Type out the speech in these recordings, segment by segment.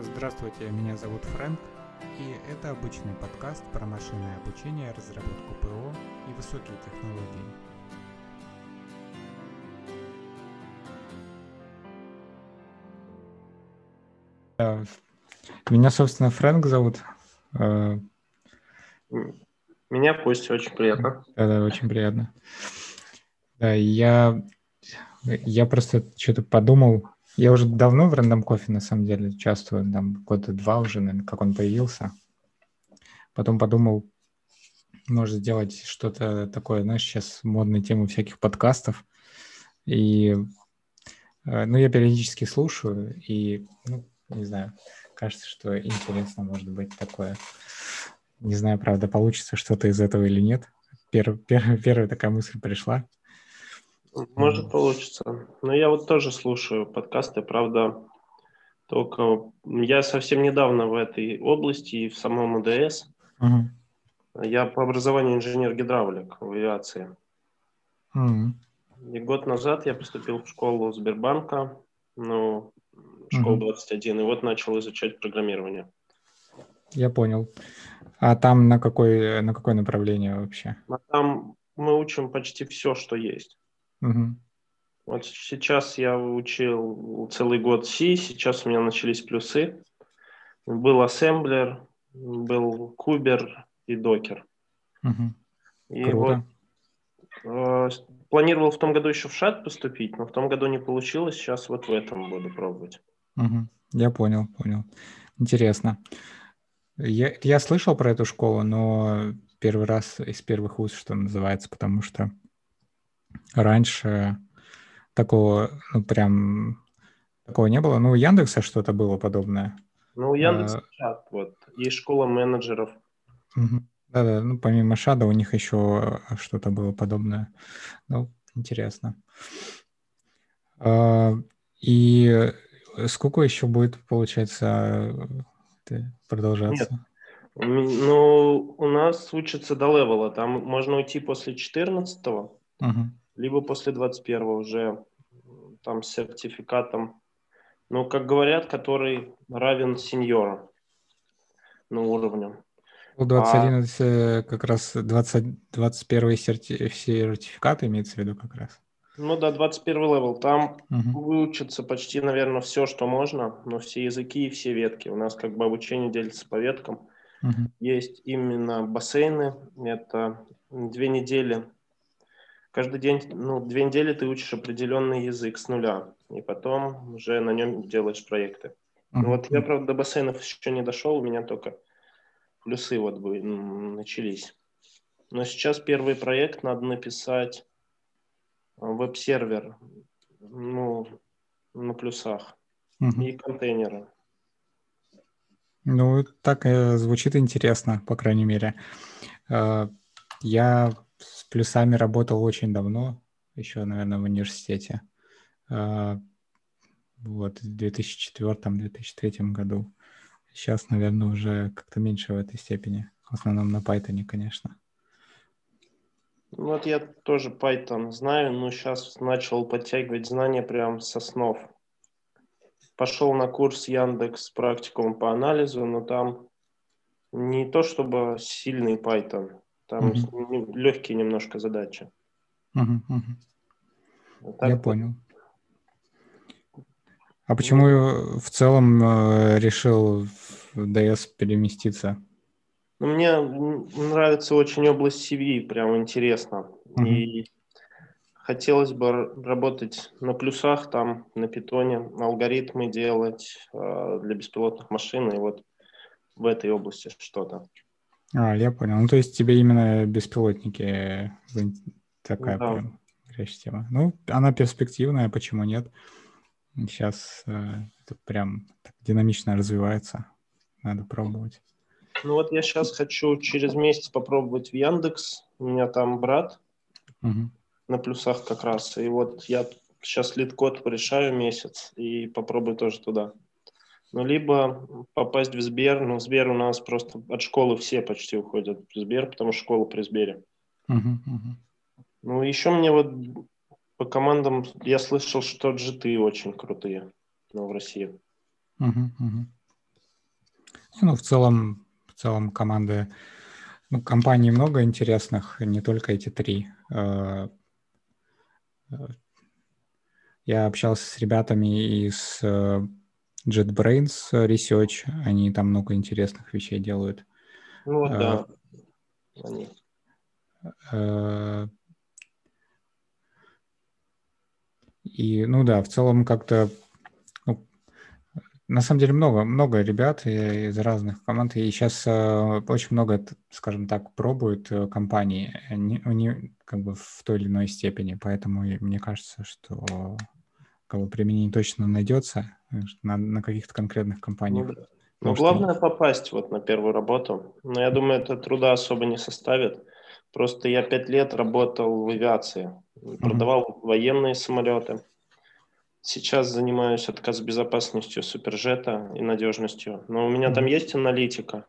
Здравствуйте, меня зовут Фрэнк, и это обычный подкаст про машинное обучение, разработку ПО и высокие технологии. Э, меня, собственно, Фрэнк зовут. Э, меня Костя, очень приятно. Да, да, очень приятно. Да, я, я просто что-то подумал, я уже давно в рандом кофе, на самом деле, участвую, там года два уже, наверное, как он появился. Потом подумал, может сделать что-то такое, знаешь, сейчас модная тема всяких подкастов. И, э, ну, я периодически слушаю, и, ну, не знаю, кажется, что интересно может быть такое. Не знаю, правда, получится что-то из этого или нет. Пер, пер, первая такая мысль пришла. Может, получится. Но я вот тоже слушаю подкасты, правда, только я совсем недавно в этой области и в самом УДС. Угу. Я по образованию инженер-гидравлик в авиации. Угу. И год назад я поступил в школу Сбербанка, ну, школу угу. 21, и вот начал изучать программирование. Я понял. А там на, какой, на какое направление вообще? А там мы учим почти все, что есть. Угу. Вот сейчас я учил целый год C, сейчас у меня начались плюсы. Был ассемблер, был кубер и докер. Угу. И Круто. вот э, планировал в том году еще в шат поступить, но в том году не получилось, сейчас вот в этом буду пробовать. Угу. Я понял, понял. Интересно. Я, я слышал про эту школу, но первый раз из первых уст, что называется, потому что раньше такого, ну, прям такого не было. Ну, у Яндекса что-то было подобное. Ну, у Яндекса а, чат, вот, есть школа менеджеров. Да-да, ну, помимо Шада у них еще что-то было подобное. Ну, интересно. А, и сколько еще будет, получается, продолжаться? Нет. Ну, у нас учится до левела. Там можно уйти после 14-го. Угу либо после 21 уже там с сертификатом, ну, как говорят, который равен сеньора на уровне. У 21 а, как раз 20, 21 серти, сертификат имеется в виду как раз. Ну да, 21 level. Там угу. выучится почти, наверное, все, что можно, но все языки и все ветки. У нас как бы обучение делится по веткам. Угу. Есть именно бассейны. Это две недели каждый день, ну, две недели ты учишь определенный язык с нуля, и потом уже на нем делаешь проекты. Ну, вот я, правда, до бассейнов еще не дошел, у меня только плюсы вот бы начались. Но сейчас первый проект надо написать а, веб-сервер, ну, на плюсах uh-huh. и контейнеры. Ну, так э, звучит интересно, по крайней мере. Э, я с плюсами работал очень давно, еще, наверное, в университете. А, вот, в 2004-2003 году. Сейчас, наверное, уже как-то меньше в этой степени. В основном на Python, конечно. Вот я тоже Python знаю, но сейчас начал подтягивать знания прям со снов. Пошел на курс Яндекс практикум по анализу, но там не то чтобы сильный Python, там угу. легкие немножко задачи. Угу, угу. Так Я понял. А почему ну, в целом э, решил в DS переместиться? Ну, мне нравится очень область CV, прям интересно. Угу. И хотелось бы работать на плюсах, там, на питоне, алгоритмы делать э, для беспилотных машин, и вот в этой области что-то. А, я понял. Ну, то есть тебе именно беспилотники такая да. прям горячая тема. Ну, она перспективная, почему нет? Сейчас э, это прям динамично развивается. Надо пробовать. Ну вот я сейчас хочу через месяц попробовать в Яндекс. У меня там брат угу. на плюсах как раз. И вот я сейчас LeetCode порешаю месяц и попробую тоже туда. Ну, либо попасть в Сбер. Ну, Сбер у нас просто от школы все почти уходят в Сбер, потому что школа при Сбере. Uh-huh, uh-huh. Ну, еще мне вот по командам я слышал, что джиты очень крутые ну, в России. Uh-huh, uh-huh. Ну, в целом, в целом команды, ну, компаний много интересных, не только эти три. Э, э, я общался с ребятами из э, JetBrains Research, они там много интересных вещей делают. Ну да, они. И, ну да, в целом как-то на самом деле много, много ребят из разных команд, и сейчас э, очень много, скажем так, пробуют э, компании, они, они как бы в той или иной степени, поэтому мне кажется, что бы применение точно найдется на, на каких-то конкретных компаниях. Ну. Но главное попасть вот на первую работу. Но я думаю, это труда особо не составит. Просто я пять лет работал в авиации, продавал mm-hmm. военные самолеты Сейчас занимаюсь отказ безопасностью Супержета и надежностью. Но у меня там есть аналитика,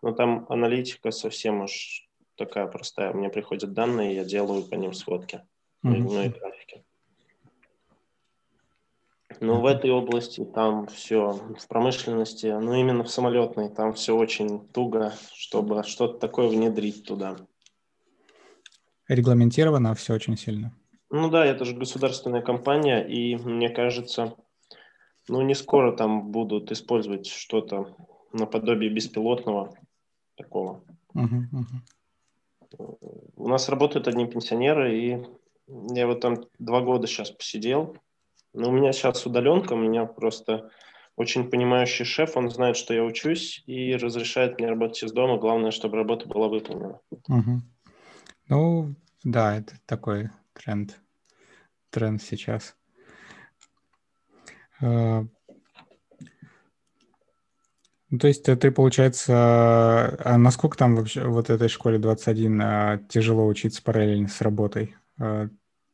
но там аналитика совсем уж такая простая. Мне приходят данные, я делаю по ним сводки, mm-hmm. ну и графики. Но в этой области там все в промышленности, ну именно в самолетной, там все очень туго, чтобы что-то такое внедрить туда. Регламентировано все очень сильно. Ну да, это же государственная компания, и мне кажется, ну не скоро там будут использовать что-то наподобие беспилотного такого. У нас работают одни пенсионеры, и я вот там два года сейчас посидел. Но у меня сейчас удаленка, у меня просто очень понимающий шеф, он знает, что я учусь и разрешает мне работать из дома. Главное, чтобы работа была выполнена. Угу. Ну, да, это такой тренд, тренд сейчас. А, ну, то есть ты, получается, а насколько там вообще вот этой школе 21 а, тяжело учиться параллельно с работой?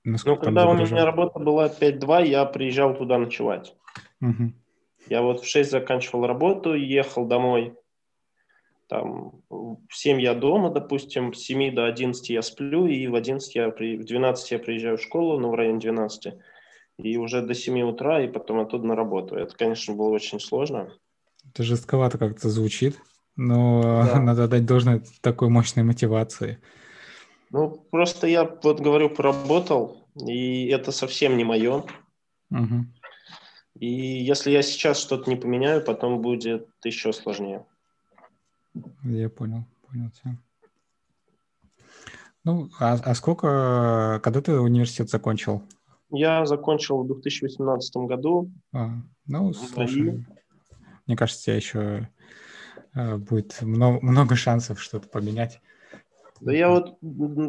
А, ну, когда у меня работа была 5-2, я приезжал туда ночевать. Угу. Я вот в 6 заканчивал работу, ехал домой там, в 7 я дома, допустим, с 7 до 11 я сплю, и в 11 я, при, в 12 я приезжаю в школу, ну, в районе 12, и уже до 7 утра, и потом оттуда на работу. Это, конечно, было очень сложно. Это жестковато как-то звучит, но да. надо дать должное такой мощной мотивации. Ну, просто я вот говорю, поработал, и это совсем не мое. Угу. И если я сейчас что-то не поменяю, потом будет еще сложнее. Я понял, понял тебя. Ну, а, а сколько, когда ты университет закончил? Я закончил в 2018 году. А, ну, слушай, и... мне кажется, у тебя еще э, будет много, много шансов что-то поменять. Да я вот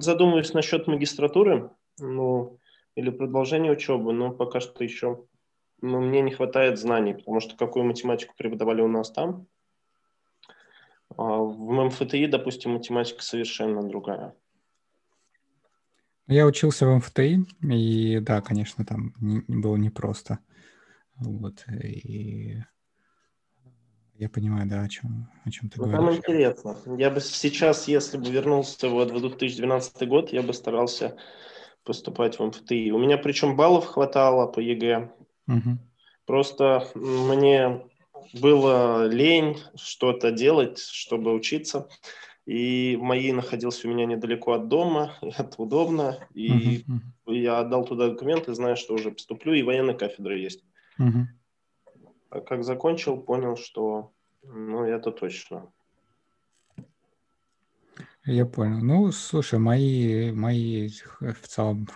задумываюсь насчет магистратуры, ну, или продолжения учебы, но пока что еще ну, мне не хватает знаний, потому что какую математику преподавали у нас там, а в МФТИ, допустим, математика совершенно другая. Я учился в МФТИ, и да, конечно, там было непросто. Вот, и я понимаю, да, о чем, о чем ты ну, говоришь. Там интересно. Я бы сейчас, если бы вернулся вот в 2012 год, я бы старался поступать в МФТИ. У меня причем баллов хватало по ЕГЭ. Угу. Просто мне было лень что-то делать, чтобы учиться. И МАИ находился у меня недалеко от дома, это удобно. И uh-huh. я отдал туда документы, зная, что уже поступлю, и военная кафедра есть. Uh-huh. А как закончил, понял, что ну, это точно. Я понял. Ну, слушай, мои, мои в целом,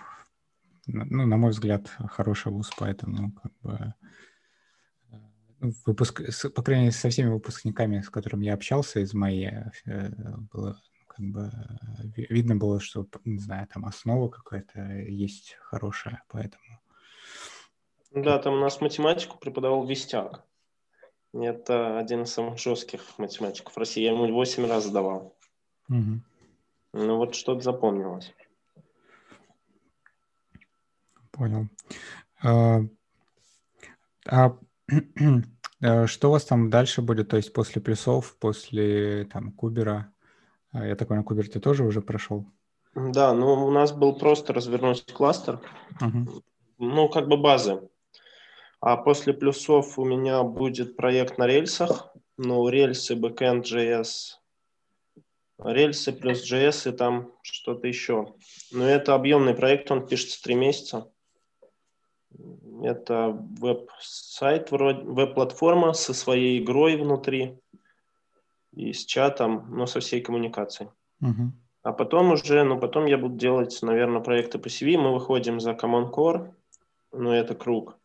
ну, на мой взгляд, хороший вуз, поэтому как бы выпуск, по крайней мере, со всеми выпускниками, с которыми я общался из моей, э, было как бы видно было, что, не знаю, там основа какая-то есть хорошая, поэтому... Да, там у нас математику преподавал Вестяк. Это один из самых жестких математиков России. Я ему 8 раз задавал. Угу. Ну вот что-то запомнилось. Понял. А, а Э, что у вас там дальше будет? То есть после плюсов, после там кубера? А, я так понял, кубер ты тоже уже прошел? Да, ну у нас был просто развернуть кластер. Uh-huh. Ну, как бы базы. А после плюсов у меня будет проект на рельсах. ну, рельсы, backend JS, рельсы плюс JS и там что-то еще. Но это объемный проект, он пишется три месяца. Это веб-сайт, вроде веб-платформа со своей игрой внутри и с чатом, но со всей коммуникацией. Uh-huh. А потом уже, ну потом я буду делать, наверное, проекты по CV. Мы выходим за Common Core, ну это круг.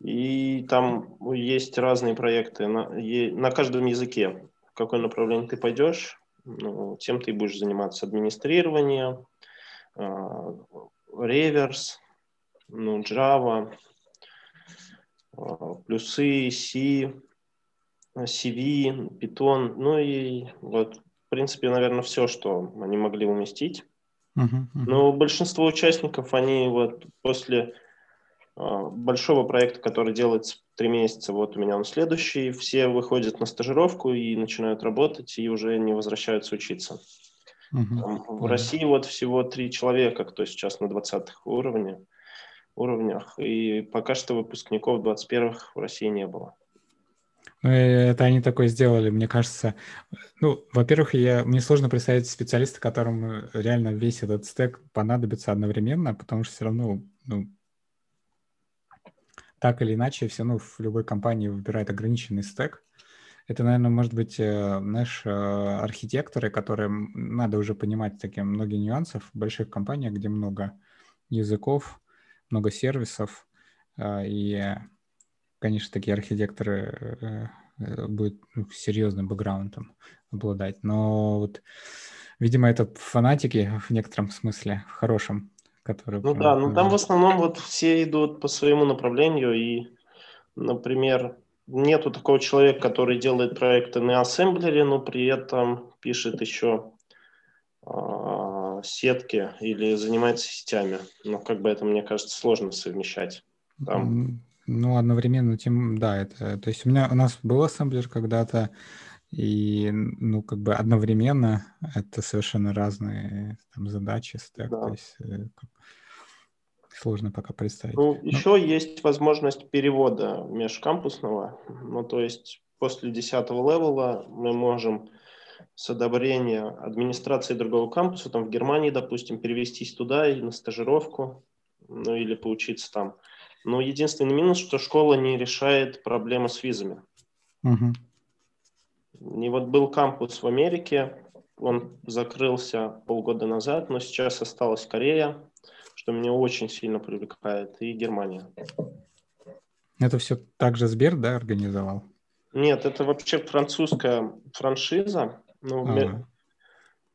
И там есть разные проекты на, на каждом языке. В какое направление ты пойдешь, ну, тем ты будешь заниматься. Администрирование, реверс, ну, Java, а, плюсы, C, CV, Python, ну и вот, в принципе, наверное, все, что они могли уместить. Uh-huh, uh-huh. Но большинство участников, они вот после э, большого проекта, который делается три месяца, вот у меня он следующий, все выходят на стажировку и начинают работать, и уже не возвращаются учиться. Там, в России вот всего три человека, кто сейчас на 20 уровне уровнях, и пока что выпускников 21-х в России не было. Ну, это они такое сделали, мне кажется. Ну, во-первых, я, мне сложно представить специалиста, которому реально весь этот стек понадобится одновременно, потому что все равно, ну, так или иначе, все равно в любой компании выбирает ограниченный стек. Это, наверное, может быть, э, знаешь, э, архитекторы, которые надо уже понимать такие многие нюансов в больших компаниях, где много языков, много сервисов, а, и, конечно, такие архитекторы э, э, будут ну, серьезным бэкграундом обладать. Но вот, видимо, это фанатики в некотором смысле, в хорошем, которые... Ну да, ну там в основном вот все идут по своему направлению, и, например, нету такого человека, который делает проекты на ассемблере, но при этом пишет еще а, сетки или занимается сетями. Но как бы это, мне кажется, сложно совмещать. Там. Ну, одновременно тем, да, это, то есть у меня, у нас был ассемблер когда-то, и, ну, как бы одновременно это совершенно разные там задачи, стек, да. то есть э, сложно пока представить. Ну, Но... еще есть возможность перевода межкампусного, ну, то есть после 10 левела мы можем с одобрения администрации другого кампуса, там в Германии, допустим, перевестись туда или на стажировку, ну или поучиться там. Но единственный минус, что школа не решает проблемы с визами. Угу. И вот был кампус в Америке, он закрылся полгода назад, но сейчас осталась Корея, что меня очень сильно привлекает, и Германия. Это все также Сбер, да, организовал? Нет, это вообще французская франшиза, ну, ага.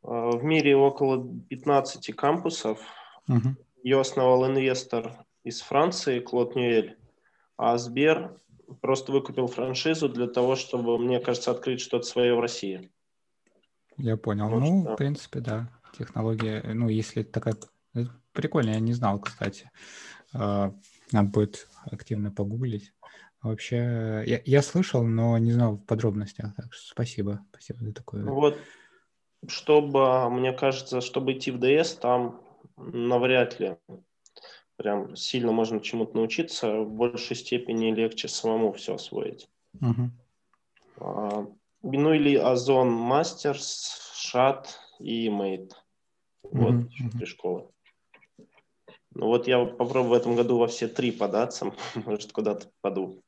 в мире около 15 кампусов. Угу. Ее основал инвестор из Франции, Клод Ньюэль. А Сбер просто выкупил франшизу для того, чтобы, мне кажется, открыть что-то свое в России. Я понял. Потому ну, что... в принципе, да. Технология, ну, если такая... Прикольно, я не знал, кстати. А, надо будет активно погуглить. Вообще, я, я слышал, но не знал в подробностях. Так что спасибо. Спасибо за такое. Вот, чтобы, мне кажется, чтобы идти в ДС, там навряд ли прям сильно можно чему-то научиться. В большей степени легче самому все освоить. Угу. А, ну или Озон Мастерс, Шат и Мейт. Вот угу. три школы. Ну вот я попробую в этом году во все три податься, может куда-то попаду.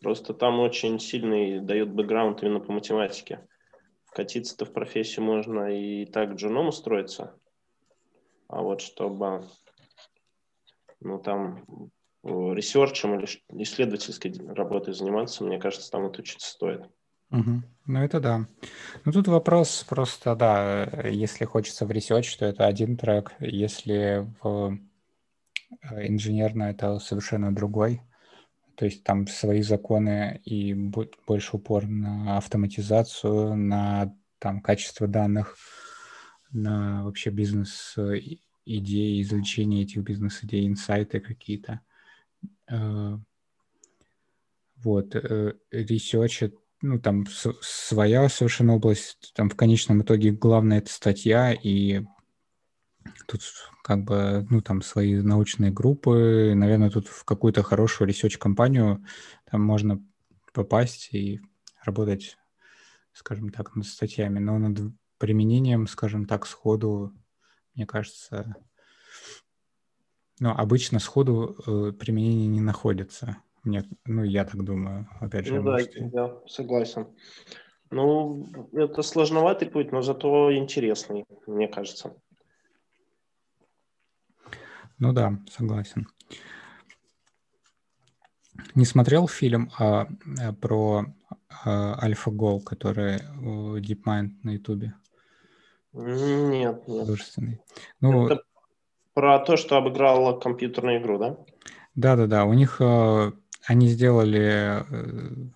Просто там очень сильный дает бэкграунд именно по математике. Вкатиться-то в профессию можно и так джуном устроиться. А вот чтобы ну, там research ем или исследовательской работой заниматься, мне кажется, там вот учиться стоит. Угу. Ну, это да. Ну, тут вопрос просто, да, если хочется в research, то это один трек, если в э, инженерно, это совершенно другой. То есть там свои законы и больше упор на автоматизацию, на там качество данных, на вообще бизнес-идеи, извлечение этих бизнес-идей, инсайты какие-то. Э, вот. Э, research, ну, там своя совершенно область, там в конечном итоге главное это статья, и Тут как бы, ну, там свои научные группы, наверное, тут в какую-то хорошую research компанию там можно попасть и работать, скажем так, над статьями. Но над применением, скажем так, сходу, мне кажется, ну, обычно сходу э, применение не находится. Нет, ну, я так думаю, опять же. Ну, да, я согласен. Ну, это сложноватый путь, но зато интересный, мне кажется. Ну да, согласен. Не смотрел фильм а, а, про а, AlphaGo, который у DeepMind на Ютубе? Нет, нет. Художественный. Ну, Это про то, что обыграла компьютерную игру, да? Да-да-да. У них э, они сделали э,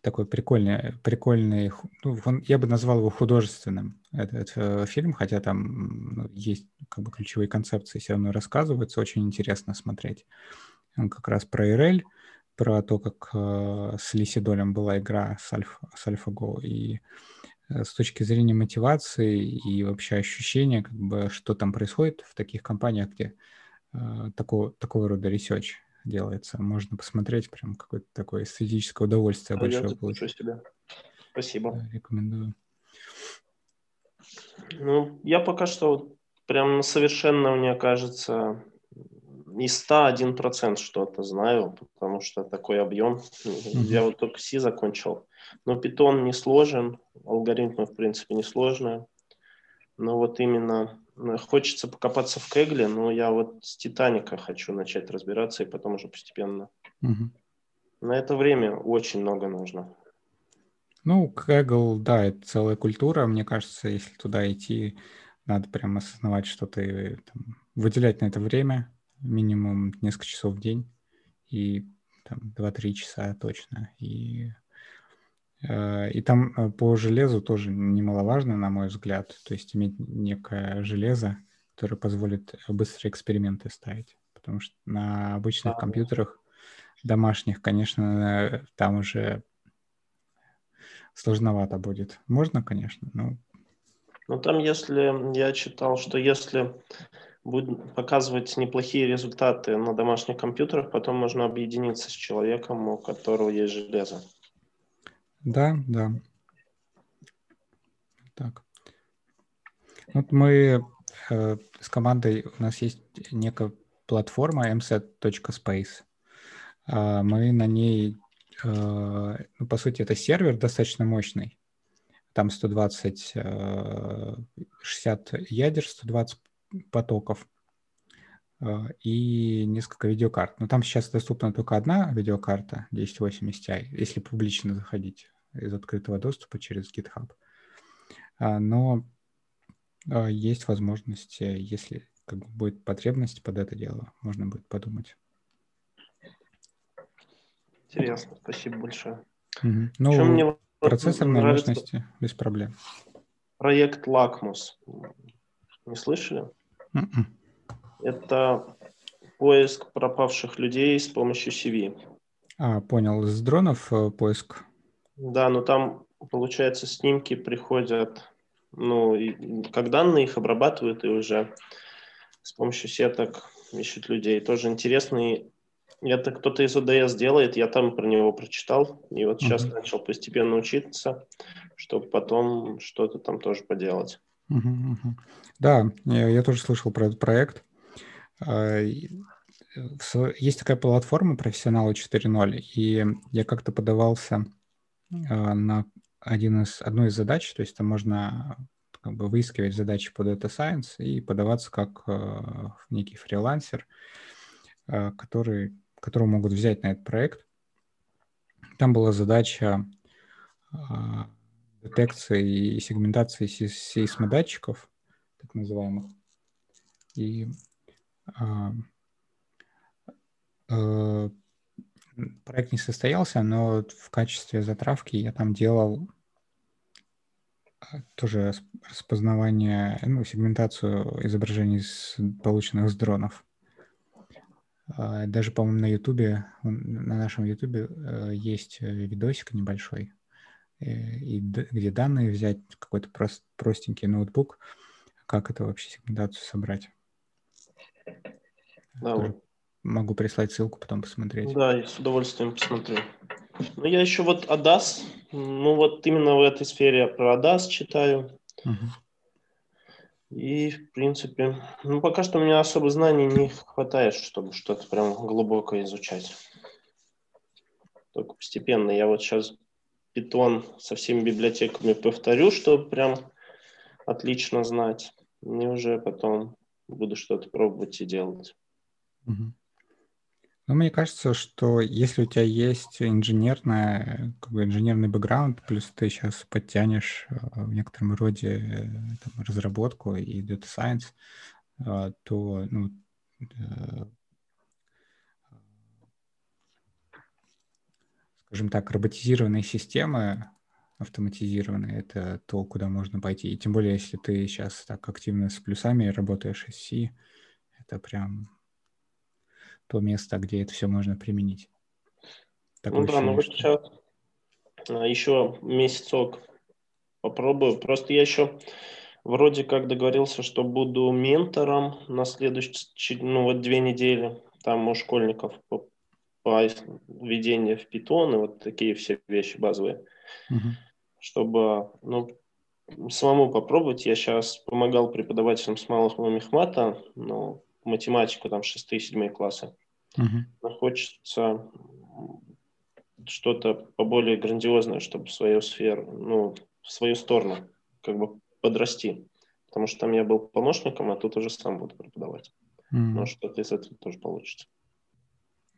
такой прикольный, прикольный, ну, он, я бы назвал его художественным, этот э, фильм, хотя там ну, есть как бы ключевые концепции, все равно рассказываются, очень интересно смотреть. Он как раз про RL, про то, как э, с Ли Седолем была игра с, Альф, с AlphaGo, и с точки зрения мотивации и вообще ощущения, как бы, что там происходит в таких компаниях, где э, такого, такого рода research делается. Можно посмотреть, прям какое-то такое эстетическое удовольствие а большое получить. Себя. Спасибо. Да, рекомендую. Ну, я пока что прям совершенно, мне кажется, из 101 процент что-то знаю, потому что такой объем. Mm-hmm. Я вот только C закончил. Но питон не сложен, алгоритмы, в принципе, не сложные. Но вот именно э, хочется покопаться в Кегле, но я вот с Титаника хочу начать разбираться и потом уже постепенно. Mm-hmm. На это время очень много нужно. Ну, Kaggle, да, это целая культура. Мне кажется, если туда идти, надо прям осознавать, что ты там, выделять на это время, минимум несколько часов в день и там 2-3 часа точно. И, и там э, по железу тоже немаловажно, на мой взгляд, то есть иметь некое железо, которое позволит быстрые эксперименты ставить. Потому что на обычных компьютерах домашних, конечно, там уже сложновато будет. Можно, конечно, но... Ну, там, если я читал, что если будет показывать неплохие результаты на домашних компьютерах, потом можно объединиться с человеком, у которого есть железо. Да, да. Так. Вот мы э, с командой, у нас есть некая платформа mset.space. Э, мы на ней, э, ну, по сути, это сервер достаточно мощный. Там 120, э, 60 ядер, 120 потоков а, и несколько видеокарт. Но там сейчас доступна только одна видеокарта 1080 Ti, если публично заходить из открытого доступа через GitHub. А, но а, есть возможность, если как бы будет потребность под это дело, можно будет подумать. Интересно, спасибо большое. Угу. Ну, мне процессорной мощности без проблем. Проект Лакмус. Не слышали? Mm-mm. Это поиск пропавших людей с помощью CV. А, понял. С дронов э, поиск? Да, но там, получается, снимки приходят, ну, и, как данные их обрабатывают и уже с помощью сеток ищут людей. Тоже интересный это кто-то из ОДС делает, я там про него прочитал, и вот сейчас uh-huh. начал постепенно учиться, чтобы потом что-то там тоже поделать. Uh-huh, uh-huh. Да, я, я тоже слышал про этот проект. А, есть такая платформа профессионалы 4.0, и я как-то подавался на один из, одну из задач, то есть там можно как бы выискивать задачи по Data Science и подаваться как а, некий фрилансер, который, которого могут взять на этот проект. Там была задача детекции и сегментации сейсмодатчиков, так называемых. И а, э, проект не состоялся, но в качестве затравки я там делал а, тоже распознавание, ну, сегментацию изображений, с, полученных с дронов. А, даже, по-моему, на Ютубе, на нашем Ютубе э, есть видосик небольшой, э, и, где данные взять, какой-то прост, простенький ноутбук, как это вообще сегментацию собрать. Да, Могу прислать ссылку, потом посмотреть. Да, я с удовольствием посмотрю. Ну, я еще вот ADAS, ну вот именно в этой сфере про ADAS читаю. Uh-huh. И, в принципе, ну пока что у меня особо знаний не хватает, чтобы что-то прям глубоко изучать. Только постепенно. Я вот сейчас питон со всеми библиотеками повторю, чтобы прям отлично знать. И уже потом буду что-то пробовать и делать. Угу. Ну, мне кажется, что если у тебя есть инженерная, как бы инженерный бэкграунд, плюс ты сейчас подтянешь э, в некотором роде э, там, разработку и data science, э, то ну, скажем так, роботизированные системы, автоматизированные, это то, куда можно пойти. И тем более, если ты сейчас так активно с плюсами работаешь из C, это прям то место, где это все можно применить. Такое ну да, ну вот сейчас а, еще месяцок попробую. Просто я еще вроде как договорился, что буду ментором на следующие, ну вот две недели. Там у школьников по, по введению в питон и вот такие все вещи базовые. Угу. Чтобы, ну, самому попробовать. Я сейчас помогал преподавателям с малого мехмата, но математику, там, 6-7 классы. Угу. хочется что-то поболее грандиозное, чтобы в свою сферу, ну, в свою сторону как бы подрасти. Потому что там я был помощником, а тут уже сам буду преподавать. Mm. Может, что-то из этого тоже получится.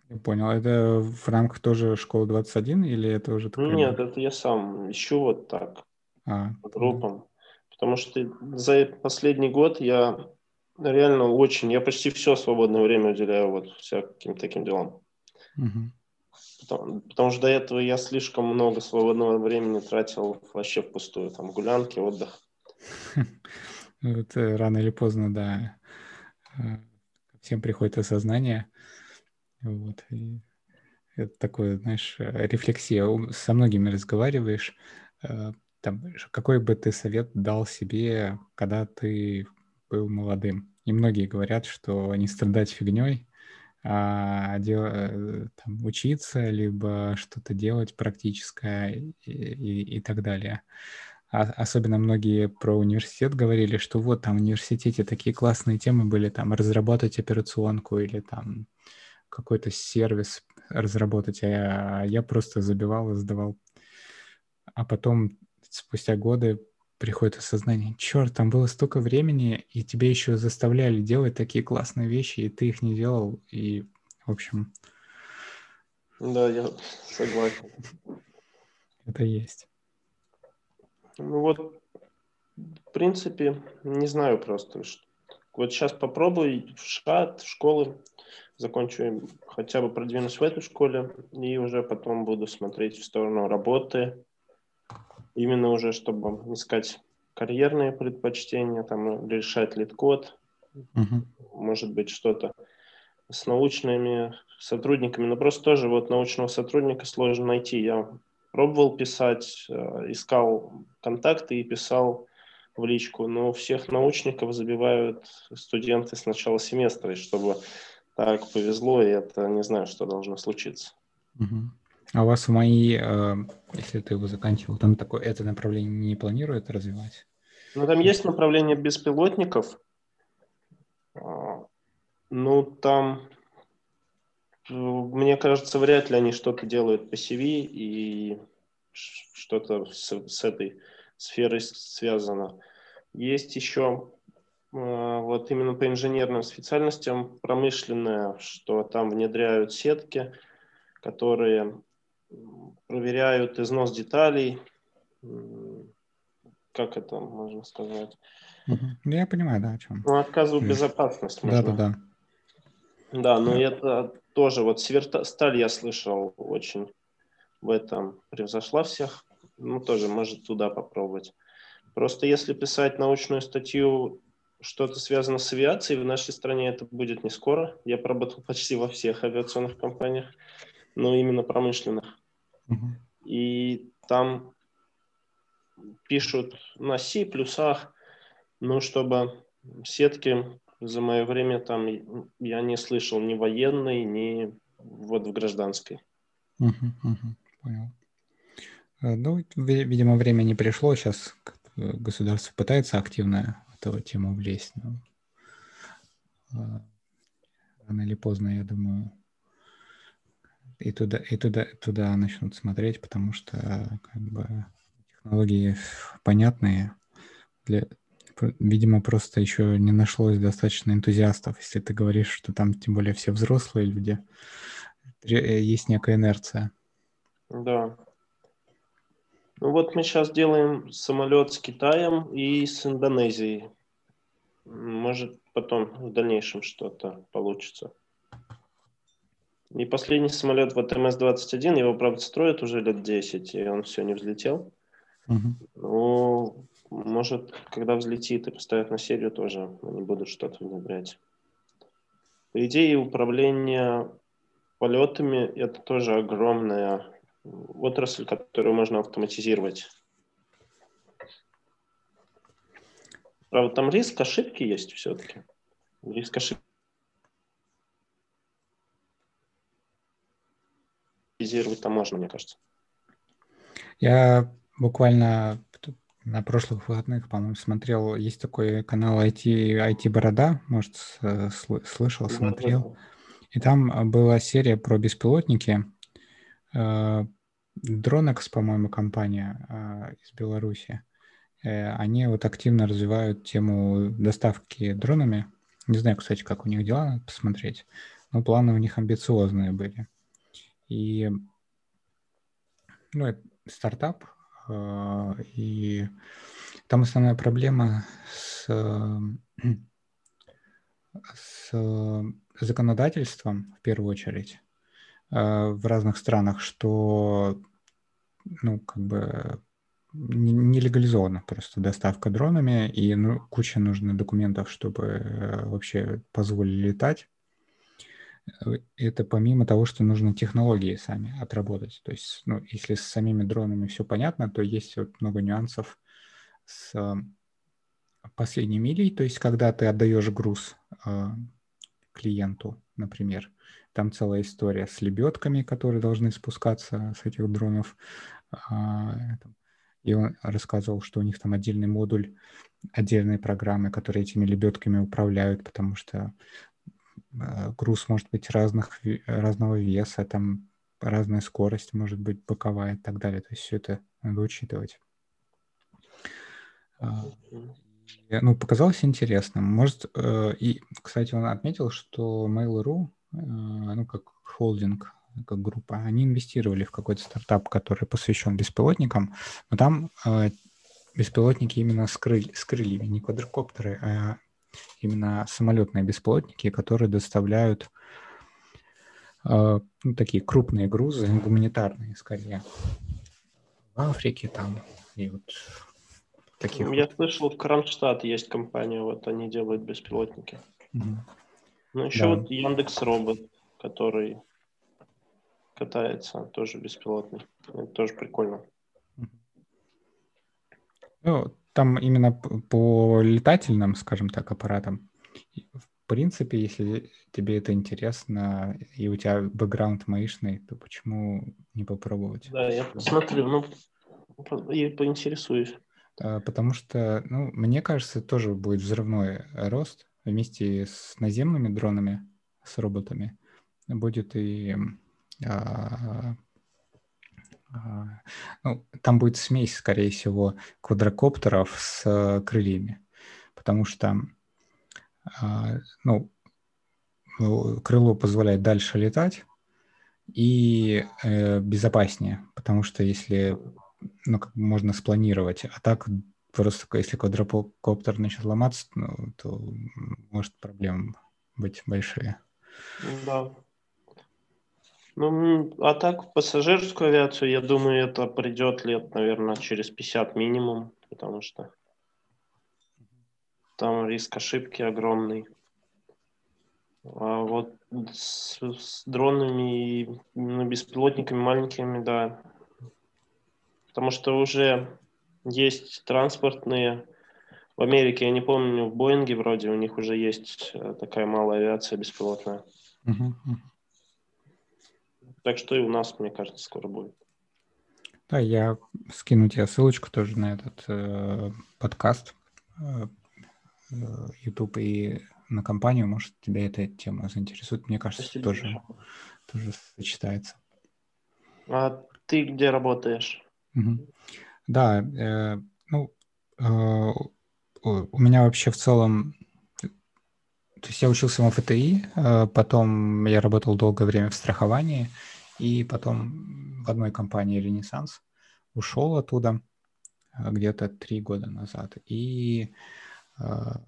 Я понял. Это в рамках тоже школы 21 или это уже такая... Нет, это я сам ищу вот так, а, по группам. Да. Потому что за последний год я реально очень. Я почти все свободное время уделяю вот всяким таким делам. Угу. Потому, потому что до этого я слишком много свободного времени тратил вообще впустую. Там гулянки, отдых. Вот э, рано или поздно, да, э, всем приходит осознание. Вот. И это такое, знаешь, рефлексия. Со многими разговариваешь. Э, там, какой бы ты совет дал себе, когда ты был молодым. И многие говорят, что не страдать фигней, а дел, э, там, учиться, либо что-то делать практическое и, и, и так далее. А, особенно многие про университет говорили, что вот там в университете такие классные темы были, там разработать операционку или там какой-то сервис разработать, а я просто забивал и сдавал. А потом спустя годы приходит осознание, черт, там было столько времени, и тебе еще заставляли делать такие классные вещи, и ты их не делал, и, в общем... Да, я согласен. Это есть. Ну вот, в принципе, не знаю просто. Вот сейчас попробую в ШАТ, в школы, закончу, хотя бы продвинусь в этой школе, и уже потом буду смотреть в сторону работы, именно уже, чтобы искать карьерные предпочтения, там, решать лид-код, uh-huh. может быть, что-то с научными сотрудниками, но просто тоже вот научного сотрудника сложно найти. Я пробовал писать, э, искал контакты и писал в личку, но всех научников забивают студенты с начала семестра, и чтобы так повезло, и это не знаю, что должно случиться. Uh-huh. А у вас в мои, э, если ты его заканчивал, там такое это направление не планирует развивать? Ну, там есть направление беспилотников. А, ну, там, мне кажется, вряд ли они что-то делают по CV и что-то с, с этой сферой связано. Есть еще э, вот именно по инженерным специальностям промышленное, что там внедряют сетки, которые проверяют износ деталей, как это можно сказать? Я понимаю, да, о чем. Ну, отказывают mm. безопасность. Да, да, да. Да, но это тоже, вот Северсталь я слышал очень в этом превзошла всех. Ну, тоже может туда попробовать. Просто если писать научную статью, что-то связано с авиацией, в нашей стране это будет не скоро. Я поработал почти во всех авиационных компаниях но именно промышленных. Uh-huh. И там пишут на C плюсах, ну, чтобы сетки за мое время там я не слышал ни военной, ни вот в гражданской. Понял. Э, ну, видимо, время не пришло. Сейчас государство пытается активно в эту тему влезть. Но э, рано или поздно, я думаю, и туда, и туда, туда начнут смотреть, потому что как бы технологии понятные. Для, видимо, просто еще не нашлось достаточно энтузиастов. Если ты говоришь, что там тем более все взрослые люди, э, есть некая инерция. Да. Ну вот мы сейчас делаем самолет с Китаем и с Индонезией. Может потом в дальнейшем что-то получится. И последний самолет вот МС-21, его, правда, строят уже лет 10, и он все не взлетел. Угу. Ну, может, когда взлетит и поставят на серию, тоже они будут что-то внедрять. По идее, управление полетами – это тоже огромная отрасль, которую можно автоматизировать. Правда, там риск ошибки есть все-таки. Риск ошибки там можно, мне кажется. Я буквально на прошлых выходных, по-моему, смотрел, есть такой канал IT, IT Борода, может, слышал, смотрел. И там была серия про беспилотники. Э, Dronex, по-моему, компания э, из Беларуси. Э, они вот активно развивают тему доставки дронами. Не знаю, кстати, как у них дела, надо посмотреть. Но планы у них амбициозные были. И ну, это стартап, э, и там основная проблема с, с законодательством, в первую очередь, э, в разных странах, что ну, как бы не легализована просто доставка дронами, и ну, куча нужно документов, чтобы э, вообще позволили летать. Э, это помимо того, что нужно технологии сами отработать. То есть, ну, если с самими дронами все понятно, то есть вот много нюансов с последней милей, то есть когда ты отдаешь груз э, клиенту, например, там целая история с лебедками, которые должны спускаться с этих дронов. Э, и он рассказывал, что у них там отдельный модуль, отдельные программы, которые этими лебедками управляют, потому что Э, груз может быть разных, разного веса, там разная скорость может быть боковая и так далее. То есть все это надо учитывать. А, ну, показалось интересным. Может, э, и, кстати, он отметил, что Mail.ru, э, ну, как холдинг, как группа, они инвестировали в какой-то стартап, который посвящен беспилотникам, но там беспилотники именно с, крыль, с крыльями, не квадрокоптеры, а именно самолетные беспилотники, которые доставляют э, ну, такие крупные грузы, гуманитарные скорее, в Африке там и вот таких. Я вот. слышал, в Кронштадт есть компания, вот они делают беспилотники. Угу. Ну еще да. вот Яндекс Робот, который катается, тоже беспилотный. Это тоже прикольно. Ну, там именно по летательным, скажем так, аппаратам, в принципе, если тебе это интересно, и у тебя бэкграунд маишный, то почему не попробовать? Да, я посмотрю, ну, и поинтересуюсь. А, потому что, ну, мне кажется, тоже будет взрывной рост вместе с наземными дронами, с роботами. Будет и а, а, ну, там будет смесь, скорее всего, квадрокоптеров с э, крыльями, потому что а, ну, крыло позволяет дальше летать и э, безопаснее, потому что если ну, как можно спланировать, а так просто если квадрокоптер начнет ломаться, ну, то может проблемы быть большие. Да. Ну, а так, в пассажирскую авиацию, я думаю, это придет лет, наверное, через 50 минимум, потому что там риск ошибки огромный. А вот с, с дронами и ну, беспилотниками маленькими, да. Потому что уже есть транспортные. В Америке, я не помню, в Боинге вроде у них уже есть э, такая малая авиация беспилотная. Uh-huh, uh-huh. Так что и у нас, мне кажется, скоро будет. Да, я скину тебе ссылочку тоже на этот э, подкаст э, э YouTube и на компанию. Может, тебя эта тема заинтересует. Мне кажется, Спасибо тоже, тоже сочетается. А ты где работаешь? Угу. Да, э, ну, э, у меня вообще в целом... То есть я учился в МФТИ, э, потом я работал долгое время в страховании, и потом в одной компании «Ренессанс» ушел оттуда э, где-то три года назад. И э, какое-то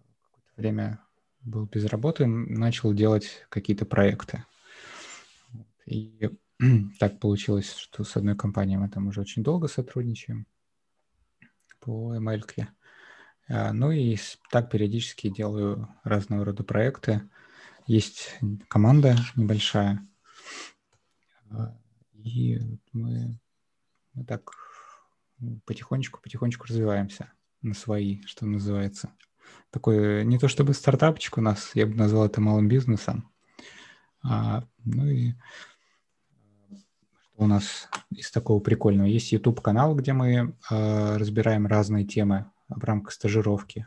время был без работы, начал делать какие-то проекты. И так получилось, что с одной компанией мы там уже очень долго сотрудничаем по ML. -ке. А, ну и так периодически делаю разного рода проекты. Есть команда небольшая, и мы, мы так потихонечку-потихонечку развиваемся на свои, что называется. Такой, не то чтобы стартапчик у нас, я бы назвал это малым бизнесом. А, ну и что у нас из такого прикольного? Есть YouTube-канал, где мы э, разбираем разные темы в рамках стажировки.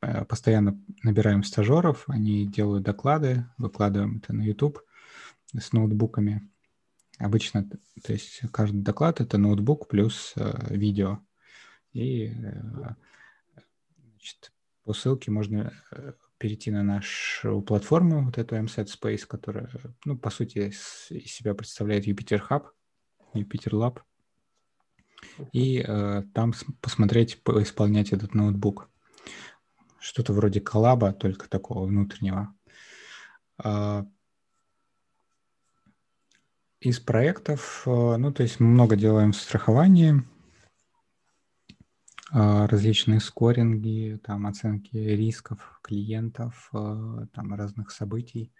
Э, постоянно набираем стажеров, они делают доклады, выкладываем это на YouTube с ноутбуками. Обычно, то есть каждый доклад это ноутбук плюс э, видео. И э, значит, по ссылке можно э, перейти на нашу платформу, вот эту MSET Space, которая, ну, по сути, из себя представляет Jupyter Hub, Jupyter Lab и э, там посмотреть, исполнять этот ноутбук. Что-то вроде коллаба, только такого внутреннего. Э, из проектов, э, ну, то есть мы много делаем в страховании, э, различные скоринги, там оценки рисков клиентов, э, там разных событий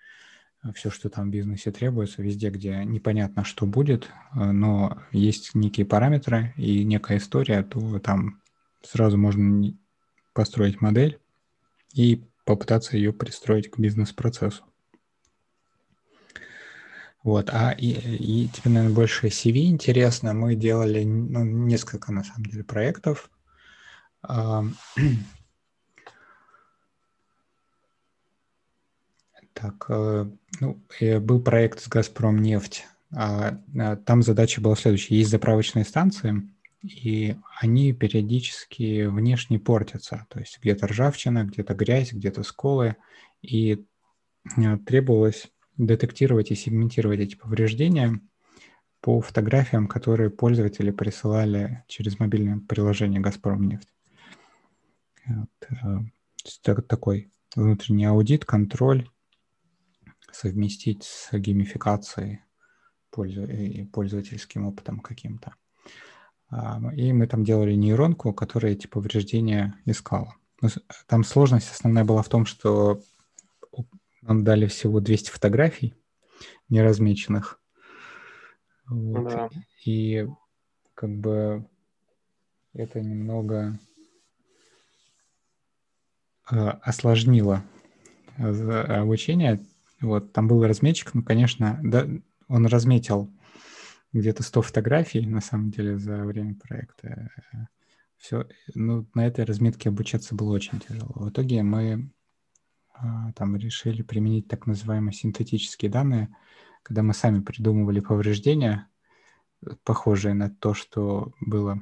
все, что там в бизнесе требуется, везде, где непонятно, что будет, но есть некие параметры и некая история, то там сразу можно построить модель и попытаться ее пристроить к бизнес-процессу. Вот, а и, и тебе, наверное, больше CV интересно. Мы делали ну, несколько, на самом деле, проектов. Так, э, ну, был проект с «Газпром нефть». А, а, там задача была следующая. Есть заправочные станции, и они периодически внешне портятся. То есть где-то ржавчина, где-то грязь, где-то сколы. И э, требовалось детектировать и сегментировать эти повреждения по фотографиям, которые пользователи присылали через мобильное приложение «Газпром нефть». Вот. Э, такой внутренний аудит, контроль совместить с геймификацией и пользовательским опытом каким-то. А, и мы там делали нейронку, которая эти повреждения искала. Там сложность основная была в том, что нам дали всего 200 фотографий неразмеченных. Вот. Да. И как бы это немного а, осложнило обучение вот, там был разметчик, ну, конечно, да, он разметил где-то 100 фотографий, на самом деле, за время проекта. Все, ну, на этой разметке обучаться было очень тяжело. В итоге мы там решили применить так называемые синтетические данные, когда мы сами придумывали повреждения, похожие на то, что было,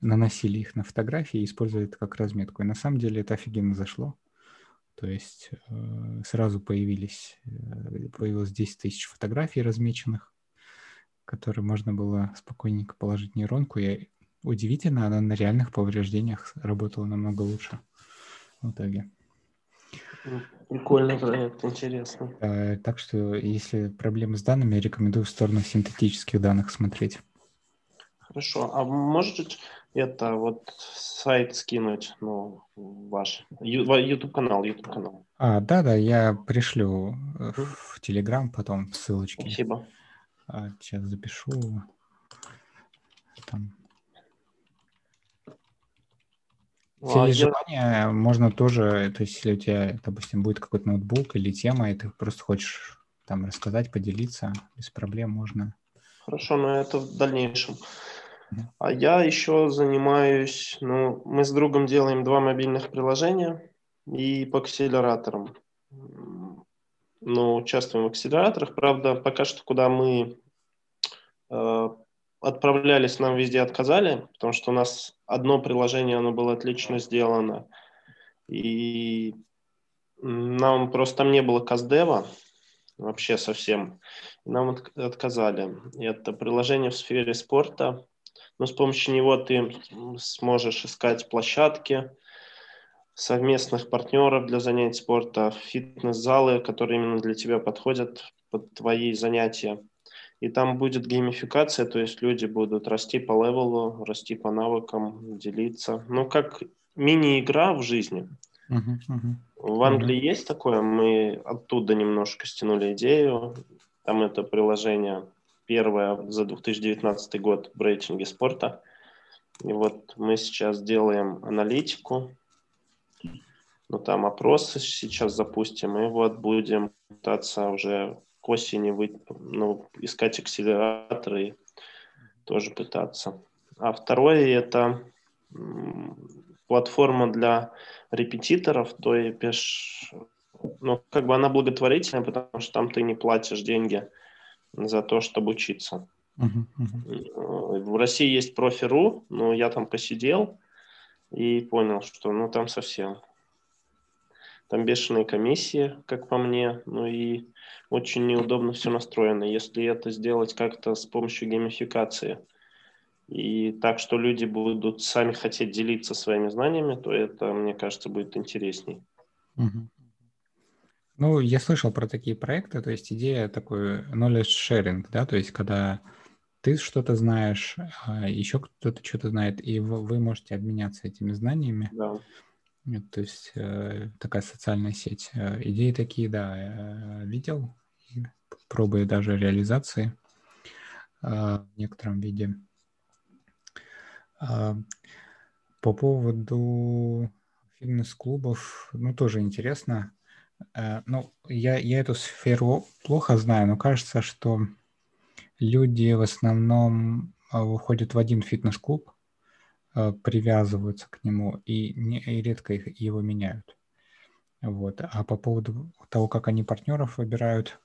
наносили их на фотографии и использовали это как разметку. И на самом деле это офигенно зашло. То есть э, сразу появились, э, появилось 10 тысяч фотографий размеченных, которые можно было спокойненько положить нейронку. И удивительно, она на реальных повреждениях работала намного лучше в итоге. Прикольный проект, интересно. Э, так что, если проблемы с данными, я рекомендую в сторону синтетических данных смотреть. Хорошо. А можете это вот сайт скинуть, ну, ваш YouTube канал, YouTube канал. А, да, да, я пришлю в Telegram потом ссылочки. Спасибо. А, сейчас запишу. Там. Ну, если а есть я... желание, можно тоже, то есть если у тебя, допустим, будет какой-то ноутбук или тема, и ты просто хочешь там рассказать, поделиться, без проблем можно. Хорошо, но это в дальнейшем. А я еще занимаюсь, ну, мы с другом делаем два мобильных приложения и по акселераторам. Ну, участвуем в акселераторах. Правда, пока что, куда мы э, отправлялись, нам везде отказали, потому что у нас одно приложение, оно было отлично сделано. И нам просто там не было каздева вообще совсем. Нам от, отказали. И это приложение в сфере спорта но с помощью него ты сможешь искать площадки, совместных партнеров для занятий спорта, фитнес-залы, которые именно для тебя подходят под твои занятия. И там будет геймификация, то есть люди будут расти по левелу, расти по навыкам, делиться. Ну, как мини-игра в жизни. Uh-huh, uh-huh. В Англии uh-huh. есть такое, мы оттуда немножко стянули идею. Там это приложение первое за 2019 год в рейтинге спорта. И вот мы сейчас делаем аналитику, ну там опросы сейчас запустим, и вот будем пытаться уже к осени вы, ну, искать акселераторы и тоже пытаться. А второе это платформа для репетиторов, то есть, ну, как бы она благотворительная, потому что там ты не платишь деньги за то, чтобы учиться. Uh-huh, uh-huh. В России есть профи.ру, но я там посидел и понял, что ну там совсем. Там бешеные комиссии, как по мне, ну и очень неудобно все настроено. Если это сделать как-то с помощью геймификации и так, что люди будут сами хотеть делиться своими знаниями, то это, мне кажется, будет интересней. Ну, я слышал про такие проекты, то есть идея такой knowledge sharing, да, то есть когда ты что-то знаешь, а еще кто-то что-то знает, и вы можете обменяться этими знаниями. Да. То есть э, такая социальная сеть. Э, идеи такие, да, э, видел, пробую даже реализации в некотором виде. По поводу фитнес-клубов, ну, тоже интересно. Ну, я, я эту сферу плохо знаю, но кажется, что люди в основном выходят в один фитнес-клуб, привязываются к нему и, не, и редко их, его меняют. Вот. А по поводу того, как они партнеров выбирают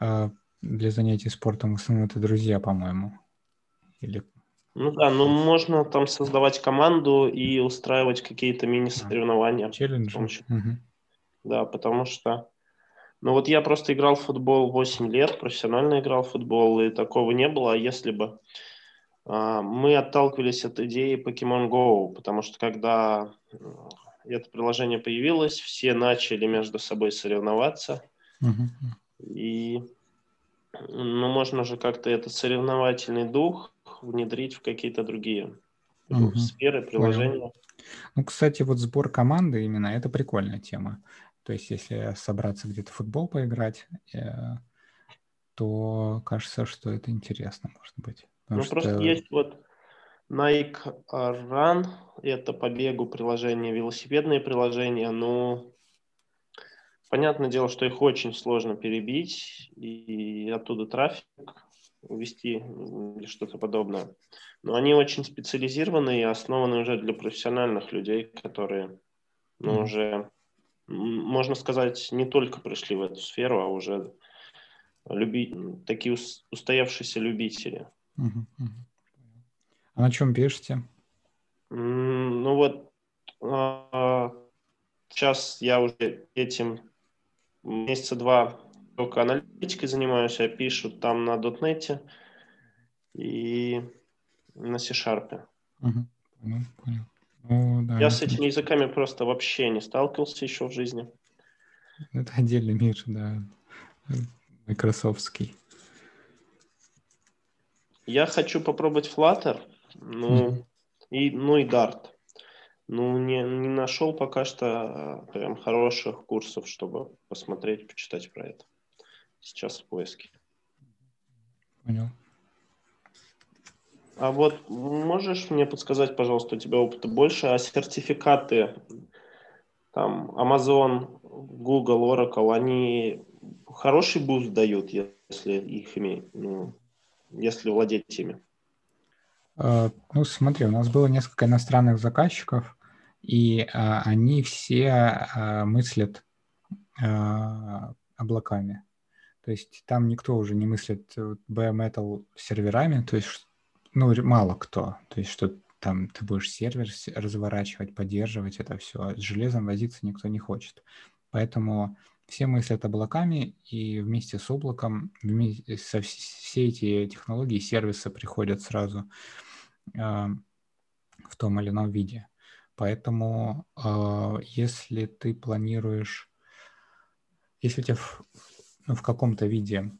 э, для занятий спортом, в основном это друзья, по-моему. Или... Ну да, ну можно там создавать команду и устраивать какие-то мини-соревнования. Челленджи. Угу. Да, потому что... Ну вот я просто играл в футбол 8 лет, профессионально играл в футбол, и такого не было, а если бы мы отталкивались от идеи Pokemon Go, потому что когда это приложение появилось, все начали между собой соревноваться, uh-huh. и ну, можно же как-то этот соревновательный дух внедрить в какие-то другие uh-huh. сферы, приложения. Понял. Ну, кстати, вот сбор команды именно это прикольная тема. То есть, если собраться где-то в футбол поиграть, э, то кажется, что это интересно, может быть. Ну, что... просто есть вот Nike Run, это по бегу приложение, велосипедные приложения, но понятное дело, что их очень сложно перебить и оттуда трафик увести или что-то подобное. Но они очень специализированы и основаны уже для профессиональных людей, которые ну, mm-hmm. уже можно сказать, не только пришли в эту сферу, а уже люби... такие устоявшиеся любители. А на чем пишете? Ну вот а, сейчас я уже этим месяца два только аналитикой занимаюсь, я пишу там на дотнете и на C-Sharp. Угу. Понял. Ну, да, Я с этими языками просто вообще не сталкивался еще в жизни. Это отдельный мир, да, майкрософтский. Я хочу попробовать Flutter, ну, mm-hmm. и, ну и Dart. Ну, не, не нашел пока что а, прям хороших курсов, чтобы посмотреть, почитать про это. Сейчас в поиске. Понял. А вот можешь мне подсказать, пожалуйста, у тебя опыта больше, а сертификаты, там, Amazon, Google, Oracle, они хороший boost дают, если их иметь, ну, если владеть ими? А, ну, смотри, у нас было несколько иностранных заказчиков, и а, они все а, мыслят а, облаками. То есть там никто уже не мыслит bare metal серверами, то есть ну, мало кто. То есть что там ты будешь сервер разворачивать, поддерживать это все. С железом возиться никто не хочет. Поэтому все мыслят облаками, и вместе с облаком, вместе со все эти технологии, сервисы приходят сразу э, в том или ином виде. Поэтому э, если ты планируешь, если у тебя в, ну, в каком-то виде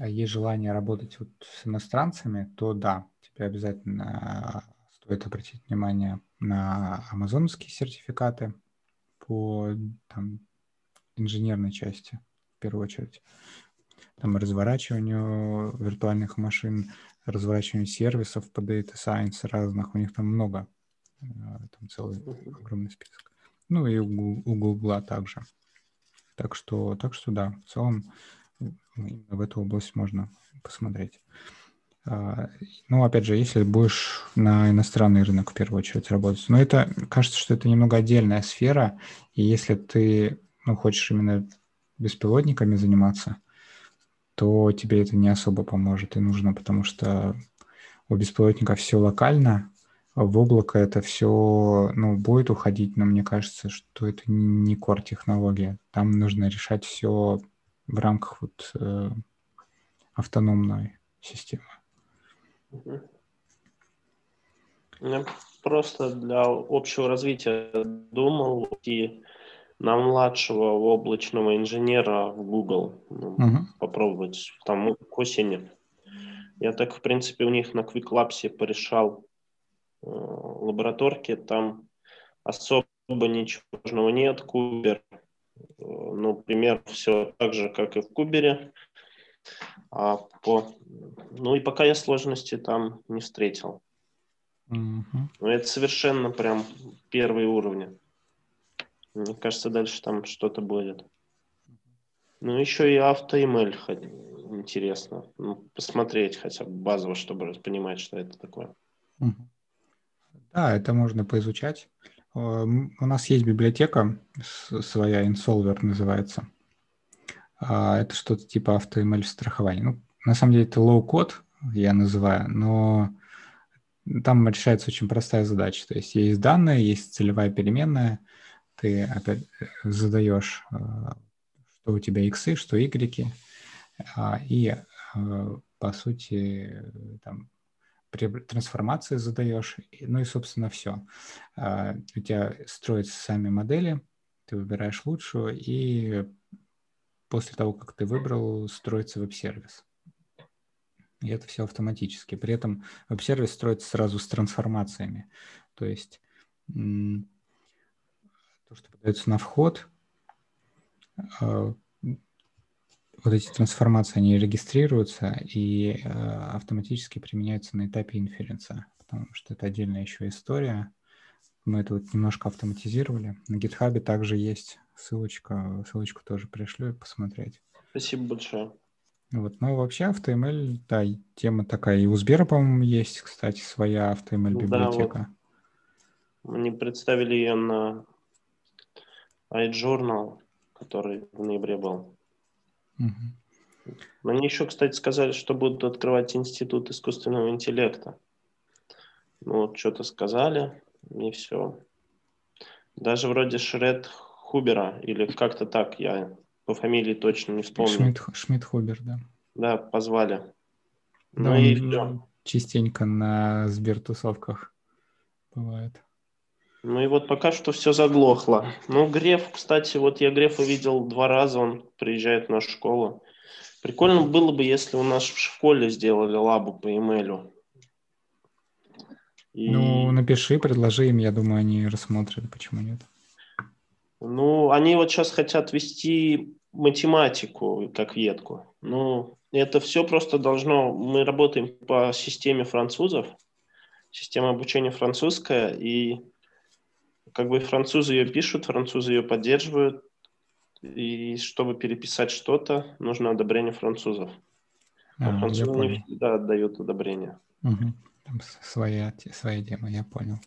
есть желание работать вот с иностранцами, то да, тебе обязательно стоит обратить внимание на амазоновские сертификаты по там, инженерной части, в первую очередь. Там разворачиванию виртуальных машин, разворачиванию сервисов по Data Science разных, у них там много, э, там целый огромный список. Ну и у, Google также. Так что, так что да, в целом в эту область можно посмотреть. А, ну, опять же, если будешь на иностранный рынок в первую очередь работать. Но это, кажется, что это немного отдельная сфера, и если ты ну, хочешь именно беспилотниками заниматься, то тебе это не особо поможет и нужно, потому что у беспилотника все локально, в облако это все ну, будет уходить, но мне кажется, что это не core технология. Там нужно решать все в рамках вот э, автономной системы. Я просто для общего развития думал и на младшего облачного инженера в Google ну, uh-huh. попробовать там к осени. Я так, в принципе, у них на Quick Labs порешал э, лабораторки, там особо ничего важного нет, кубер, э, ну, пример все так же, как и в кубере. А по... Ну и пока я сложности там не встретил. Uh-huh. Но это совершенно прям первые уровни. Мне кажется, дальше там что-то будет. Ну, еще и AutoML интересно. Ну, посмотреть хотя бы базово, чтобы понимать, что это такое. Да, это можно поизучать. У нас есть библиотека своя, Insolver называется. А, это что-то типа AutoML страхования. Ну, на самом деле это low-код, я называю, но там решается очень простая задача. То есть есть данные, есть целевая переменная, ты опять э, задаешь, э, что у тебя иксы, что игреки, а, и э, по сути там трансформации задаешь, ну и, собственно, все. А, у тебя строятся сами модели, ты выбираешь лучшую, и после того, как ты выбрал, строится веб-сервис. И это все автоматически. При этом веб-сервис строится сразу с трансформациями. То есть то, что подается на вход, а, вот эти трансформации, они регистрируются и а, автоматически применяются на этапе инференса, потому что это отдельная еще история. Мы это вот немножко автоматизировали. На GitHub также есть ссылочка, ссылочку тоже пришлю посмотреть. Спасибо большое. Вот, ну вообще AutoML, да, тема такая. И у Сбера, по-моему, есть, кстати, своя AutoML библиотека. Да, вот. Они представили ее на iJournal, который в ноябре был. Угу. Они еще, кстати, сказали, что будут открывать институт искусственного интеллекта. Ну вот что-то сказали, и все. Даже вроде Шред Хубера, или как-то так, я по фамилии точно не вспомню. Шмидт, Шмидт Хубер, да. Да, позвали. Да, ну и все. Частенько на сбертусовках бывает. Ну и вот пока что все заглохло. Ну, Греф, кстати, вот я Грефа видел два раза, он приезжает в нашу школу. Прикольно было бы, если у нас в школе сделали лабу по имейлю. И... Ну, напиши, предложи им, я думаю, они рассмотрят, почему нет. Ну, они вот сейчас хотят вести математику как ветку. Ну, это все просто должно... Мы работаем по системе французов, система обучения французская, и как бы французы ее пишут, французы ее поддерживают, и чтобы переписать что-то, нужно одобрение французов. А, французы не всегда отдают одобрение. Угу. Там своя, своя тема, я понял.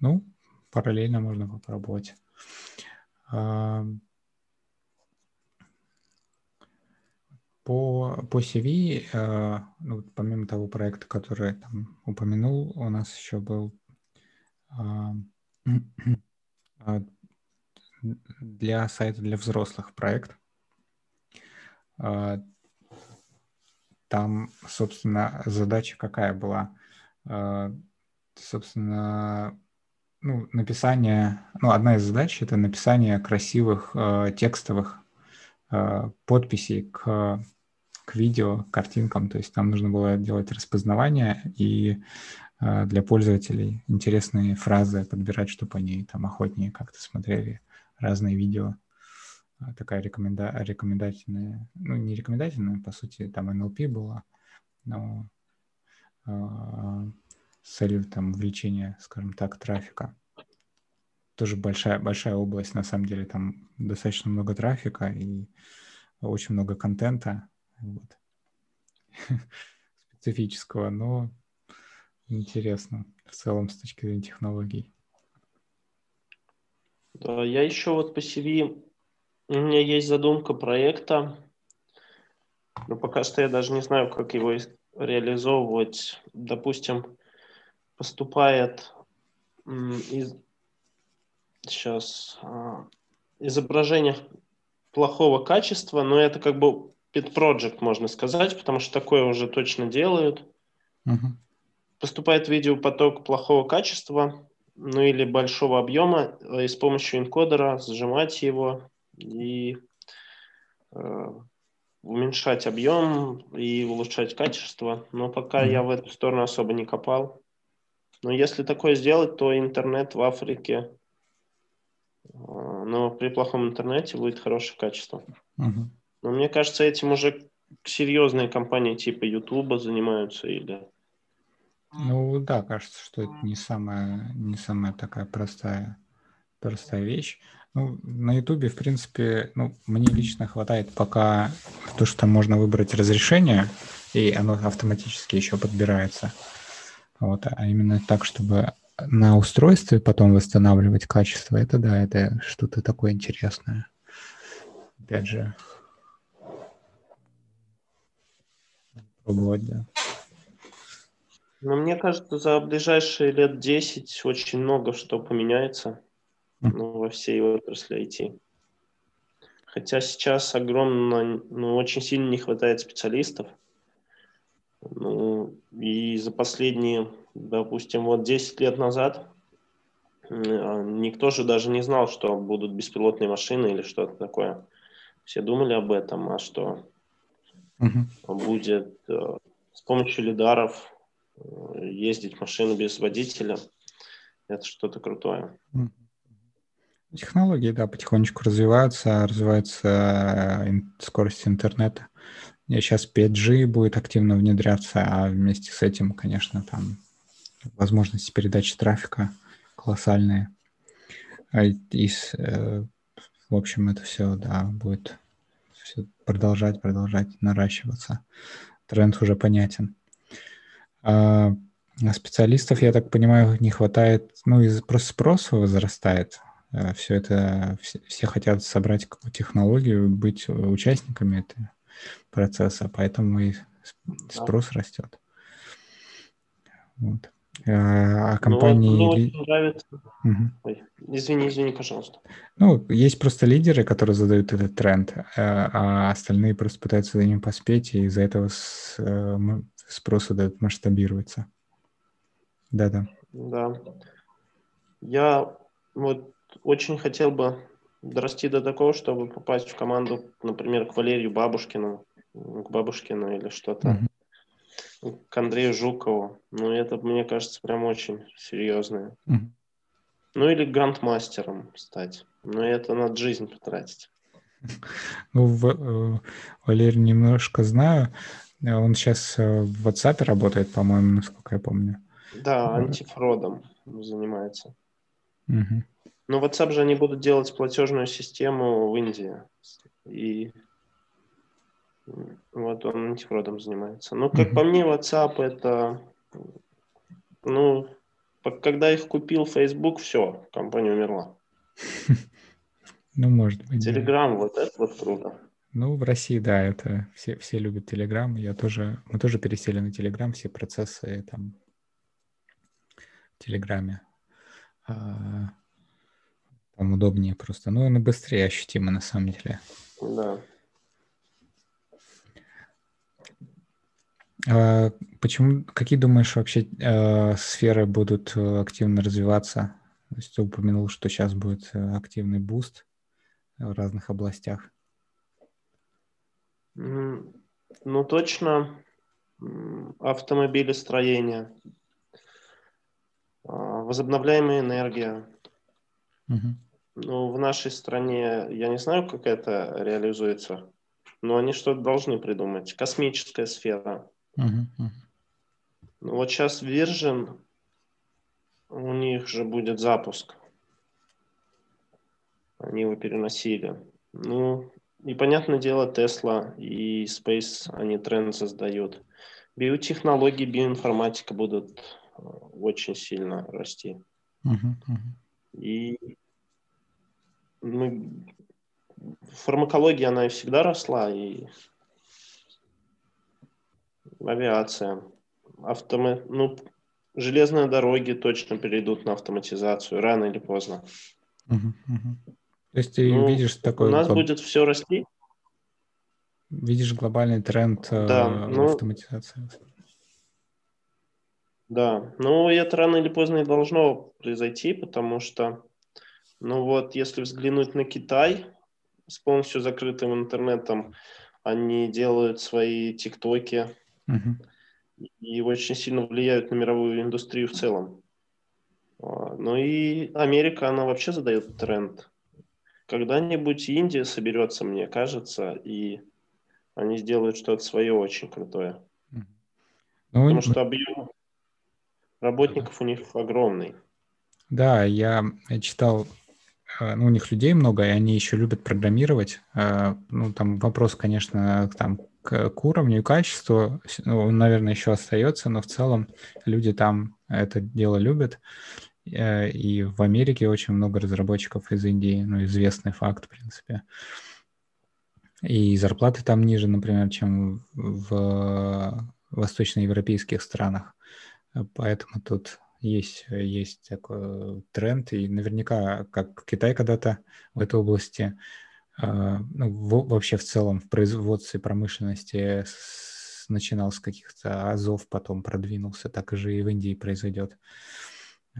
Ну, параллельно можно попробовать. По, по CV, э, ну, помимо того проекта, который там упомянул, у нас еще был для сайта для взрослых проект. Э, там, собственно, задача какая была? Э, собственно, ну, написание, ну, одна из задач это написание красивых э, текстовых подписей к, к видео, картинкам. То есть там нужно было делать распознавание и для пользователей интересные фразы подбирать, чтобы они там охотнее как-то смотрели разные видео. Э, такая рекоменда рекомендательная, ну, не рекомендательная, по сути, там NLP была, но э, с целью там увеличения, скажем так, трафика. Тоже большая, большая область, на самом деле, там достаточно много трафика и очень много контента вот. специфического, но интересно в целом с точки зрения технологий. Да, я еще вот по CV, у меня есть задумка проекта, но пока что я даже не знаю, как его реализовывать. Допустим, поступает из, сейчас а, изображение плохого качества, но это как бы pet project, можно сказать, потому что такое уже точно делают. Uh-huh. Поступает видеопоток плохого качества, ну или большого объема, э, и с помощью энкодера сжимать его и э, уменьшать объем и улучшать качество. Но пока uh-huh. я в эту сторону особо не копал. Но если такое сделать, то интернет в Африке, э, но при плохом интернете будет хорошее качество. Uh-huh. Но мне кажется, этим уже серьезные компании типа YouTube занимаются или... Ну да, кажется, что это не самая, не самая такая простая, простая вещь. Ну, на Ютубе, в принципе, ну, мне лично хватает пока то, что можно выбрать разрешение, и оно автоматически еще подбирается. Вот, а именно так, чтобы на устройстве потом восстанавливать качество, это да, это что-то такое интересное. Опять же, пробовать, да. Но мне кажется, за ближайшие лет 10 очень много что поменяется ну, во всей отрасли IT. Хотя сейчас огромно, ну, очень сильно не хватает специалистов. Ну, и за последние, допустим, вот 10 лет назад а, никто же даже не знал, что будут беспилотные машины или что-то такое. Все думали об этом, а что угу. будет э, с помощью лидаров ездить машины без водителя. Это что-то крутое. Технологии, да, потихонечку развиваются, развивается э, скорость интернета. И сейчас 5G будет активно внедряться, а вместе с этим, конечно, там возможности передачи трафика колоссальные. А и, э, в общем, это все, да, будет все продолжать, продолжать наращиваться. Тренд уже понятен. А, а специалистов, я так понимаю, не хватает, ну, из просто спроса возрастает. Э, все это, все, все хотят собрать какую-то технологию, быть участниками этой процесса, поэтому и спрос да. растет. Вот. А, а компании... Ну, мне очень нравится... Угу. Ой, извини, извини, пожалуйста. Ну, есть просто лидеры, которые задают этот тренд, э, а остальные просто пытаются за ним поспеть, и из-за этого э, спрос этот масштабируется. Да-да. Да. Я вот очень хотел бы дорасти до такого, чтобы попасть в команду, например, к Валерию Бабушкину, к Бабушкину или что-то, mm-hmm. к Андрею Жукову. Ну, это, мне кажется, прям очень серьезное. Mm-hmm. Ну, или грандмастером стать. Но это надо жизнь потратить. Ну, в, э, Валерий немножко знаю. Он сейчас э, в WhatsApp работает, по-моему, насколько я помню. Да, антифродом занимается. Угу. Но WhatsApp же они будут делать платежную систему в Индии. И Вот он антифродом занимается. Ну, как mm-hmm. по мне, WhatsApp это, ну, когда их купил Facebook, все, компания умерла. Ну, может быть. Телеграм, вот это вот круто. Ну, в России, да, это все, все любят Телеграм. Я тоже, мы тоже пересели на Телеграм, все процессы там в Телеграме. А, там удобнее просто. Ну, и быстрее ощутимо на самом деле. Да. А, почему, какие думаешь вообще э, сферы будут э, активно развиваться? То есть ты упомянул, что сейчас будет э, активный boost в разных областях. Ну, точно автомобилестроение, а, возобновляемая энергия. Угу. Ну, в нашей стране, я не знаю, как это реализуется, но они что-то должны придумать. Космическая сфера. Uh-huh, Ну, вот сейчас Virgin, у них же будет запуск. Они его переносили. Ну, и, понятное дело, Tesla и Space, они тренд создают. Биотехнологии, биоинформатика будут э, очень сильно расти. Uh-huh, uh-huh. И мы... фармакология, она и всегда росла, и авиация, автома... ну, железные дороги точно перейдут на автоматизацию, рано или поздно. Угу, угу. То есть ты ну, видишь такой... У нас будет все расти. Видишь глобальный тренд э, да, в ну, автоматизации. Да, ну это рано или поздно и должно произойти, потому что, ну вот, если взглянуть на Китай с полностью закрытым интернетом, они делают свои тиктоки, и очень сильно влияют на мировую индустрию в целом. А, ну и Америка, она вообще задает тренд. Когда-нибудь Индия соберется, мне кажется, и они сделают что-то свое очень крутое. Ну, Потому что объем работников у них огромный. Да, я читал, э, ну, у них людей много, и они еще любят программировать. Э, ну, там вопрос, конечно, там к, к уровню и качеству, ну, наверное, еще остается, но в целом люди там это дело любят. Э, и в Америке очень много разработчиков из Индии, ну, известный факт, в принципе. И зарплаты там ниже, например, чем в восточноевропейских странах. Поэтому тут есть, есть такой тренд, и наверняка, как Китай когда-то в этой области ну, вообще в целом в производстве промышленности начинал с каких-то азов, потом продвинулся, так же и в Индии произойдет.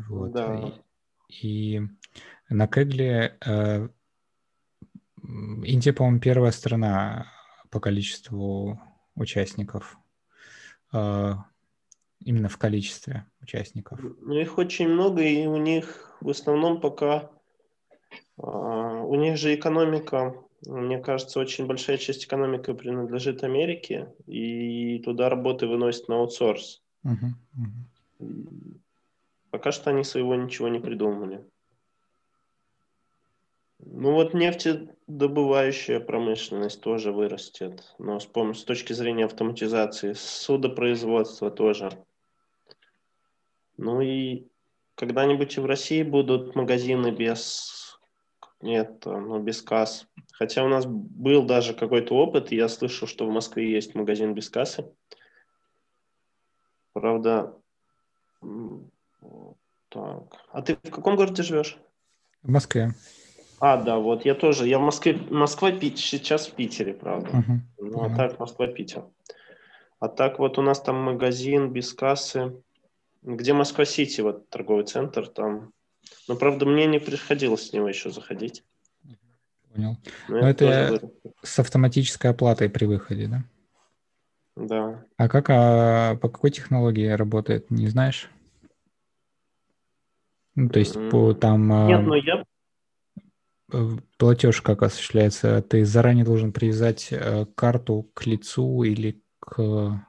Вот. Да. И, и на Кегле э, Индия, по-моему, первая страна по количеству участников. Э, именно в количестве участников. Ну, их очень много, и у них в основном пока а, у них же экономика, мне кажется, очень большая часть экономики принадлежит Америке, и туда работы выносят на аутсорс. Uh-huh, uh-huh. Пока что они своего ничего не придумали. Ну вот нефтедобывающая промышленность тоже вырастет, но с, с точки зрения автоматизации, судопроизводства тоже. Ну и когда-нибудь и в России будут магазины без нет, ну, без касс. Хотя у нас был даже какой-то опыт, я слышал, что в Москве есть магазин без кассы. Правда, так. А ты в каком городе живешь? В Москве. А, да, вот я тоже. Я в Москве, Москва, Питер, сейчас в Питере, правда. Uh-huh. Ну, а так Москва, Питер. А так вот у нас там магазин без кассы, где Москва-Сити, вот торговый центр, там но, правда, мне не приходилось с него еще заходить. Понял. Но, Но это тоже... с автоматической оплатой при выходе, да? Да. А как, а по какой технологии работает, не знаешь? Ну, то есть по там... А, Нет, ну я... Платеж как осуществляется? Ты заранее должен привязать э, карту к лицу или к,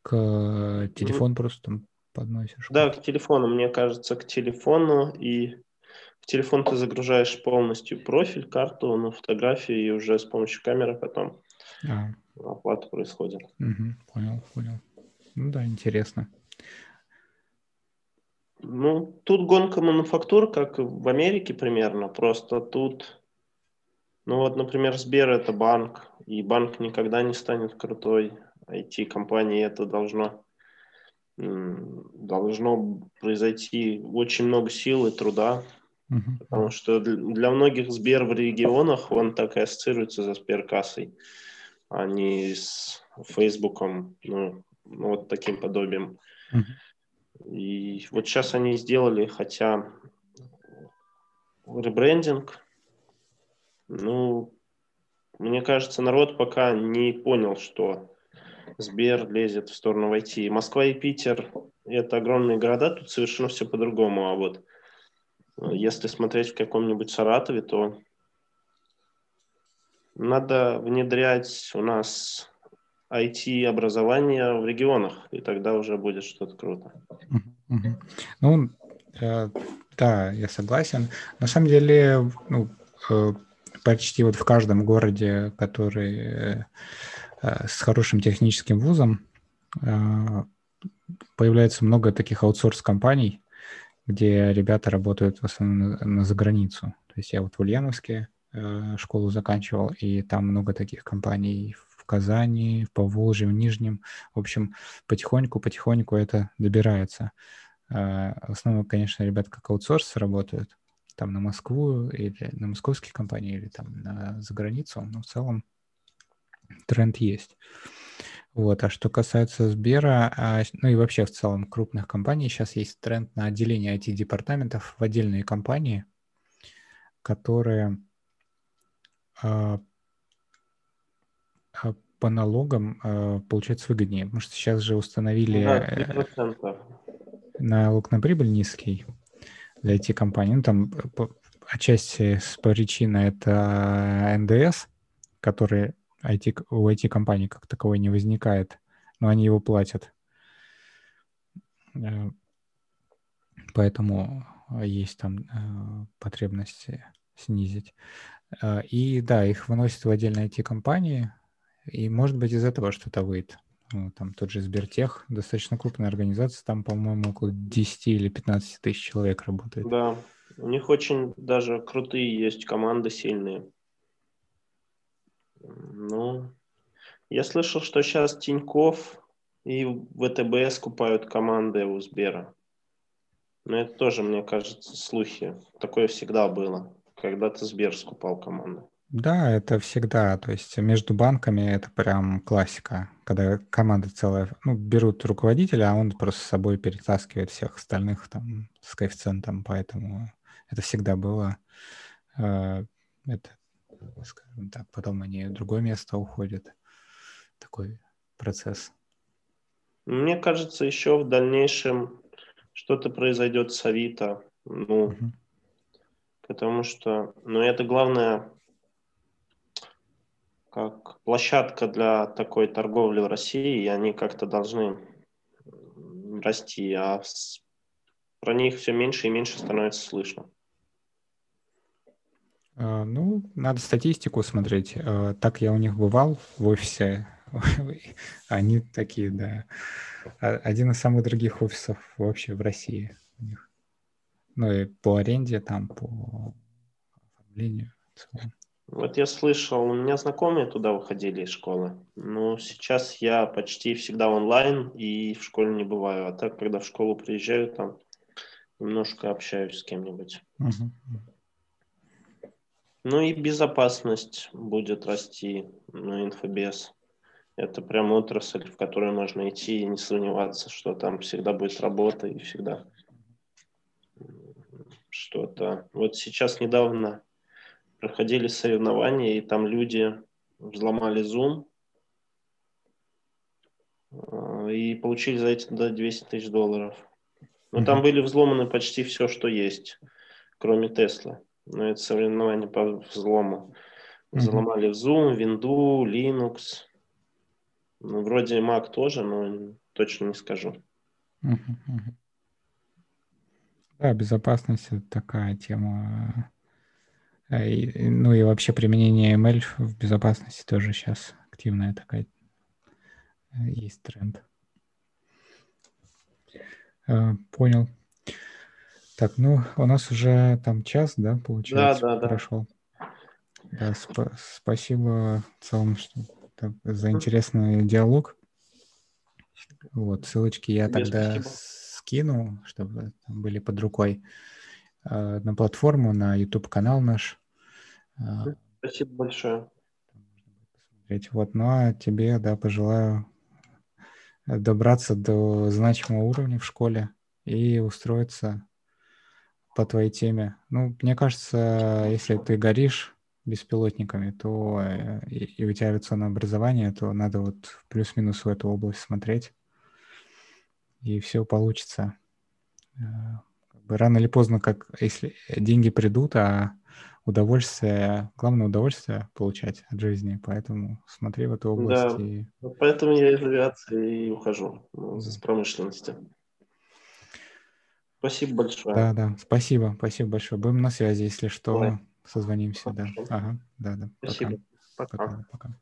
к телефону просто там подносишь? Да, к телефону, мне кажется, к телефону. И в телефон ты загружаешь полностью профиль, карту, ну, фотографии, и уже с помощью камеры потом. А, оплата происходит. Угу, понял, понял. Ну да, интересно. Ну, тут гонка мануфактур, как в Америке примерно, просто тут, ну вот, например, Сбер это банк, и банк никогда не станет крутой IT-компанией, это должно, должно произойти очень много сил и труда, uh-huh. потому что для многих Сбер в регионах, он так и ассоциируется за Сберкассой, а не с Фейсбуком, ну, ну вот таким подобием. Uh-huh. И вот сейчас они сделали, хотя ребрендинг, ну, мне кажется, народ пока не понял, что Сбер лезет в сторону войти. Москва и Питер – это огромные города, тут совершенно все по-другому. А вот если смотреть в каком-нибудь Саратове, то надо внедрять у нас IT-образование в регионах, и тогда уже будет что-то круто. Ну, э, да, я согласен. На самом деле, ну, э, почти вот в каждом городе, который э, с хорошим техническим вузом, появляется много таких аутсорс-компаний, где ребята работают в основном на, на заграницу. То есть я вот в Ульяновске школу заканчивал, и там много таких компаний в Казани, в Поволжье, в Нижнем. В общем, потихоньку-потихоньку это добирается. А, в основном, конечно, ребята как аутсорс работают там на Москву или на московские компании или там на, границу, но в целом тренд есть. Вот. А что касается Сбера, а, ну и вообще в целом крупных компаний, сейчас есть тренд на отделение IT-департаментов в отдельные компании, которые а, по налогам э, получается выгоднее, потому что сейчас же установили да, налог на прибыль низкий для IT-компаний. Ну, там отчасти причина это НДС, который IT, у IT-компаний как таковой не возникает, но они его платят. Э, поэтому есть там потребность снизить. И да, их выносят в отдельные IT-компании, и, может быть, из этого что-то выйдет. Ну, там тот же Сбертех, достаточно крупная организация, там, по-моему, около 10 или 15 тысяч человек работает. Да, у них очень даже крутые есть команды сильные. Ну, я слышал, что сейчас Тиньков и ВТБ скупают команды у Сбера. Но это тоже, мне кажется, слухи. Такое всегда было. Когда-то Сбер скупал команды. Да, это всегда, то есть между банками это прям классика, когда команда целая, ну, берут руководителя, а он просто с собой перетаскивает всех остальных там с коэффициентом, поэтому это всегда было. Э, это, скажем так, потом они в другое место уходят. Такой процесс. Мне кажется, еще в дальнейшем что-то произойдет с Авито. Ну, угу. потому что, ну, это главное как площадка для такой торговли в России, и они как-то должны расти, а про них все меньше и меньше становится слышно. А, ну, надо статистику смотреть. А, так я у них бывал в офисе. Они такие, да. А, один из самых дорогих офисов вообще в России у них. Ну и по аренде, там, по оформлению. Вот я слышал, у меня знакомые туда выходили из школы. Но сейчас я почти всегда онлайн и в школе не бываю. А так, когда в школу приезжаю, там немножко общаюсь с кем-нибудь. Uh-huh. Ну и безопасность будет расти на инфобес. Это прям отрасль, в которую можно идти и не сомневаться, что там всегда будет работа и всегда что-то. Вот сейчас недавно проходили соревнования, и там люди взломали Zoom а, и получили за это до 200 тысяч долларов. Но mm-hmm. там были взломаны почти все, что есть, кроме Теслы. Но это соревнования по взлому. Взломали mm-hmm. Zoom, Windows, Linux. Ну, вроде Mac тоже, но точно не скажу. Mm-hmm. Да, безопасность это такая тема ну и вообще применение ML в безопасности тоже сейчас активная такая э, есть тренд. Э, понял. Так, ну, у нас уже там час, да, получается, да, да, прошел. Да, сп- спасибо в целом что, так, за интересный диалог. Вот, ссылочки я Тебе тогда спасибо. скину, чтобы там были под рукой э, на платформу, на YouTube-канал наш. Э, спасибо большое. Вот, ну а тебе, да, пожелаю добраться до значимого уровня в школе и устроиться по твоей теме. Ну, мне кажется, если ты горишь беспилотниками, то э, и, и у тебя авиационное образование, то надо вот плюс-минус в эту область смотреть, и все получится. Э, рано или поздно, как если деньги придут, а удовольствие, главное удовольствие получать от жизни, поэтому смотри в эту область. Да, и... поэтому я из авиации и ухожу ну, с промышленности. Спасибо большое. Да, да, спасибо, спасибо большое. Будем на связи, если что, Давай. созвонимся, Хорошо. да. Ага, да, да. Спасибо. Пока. Пока. пока.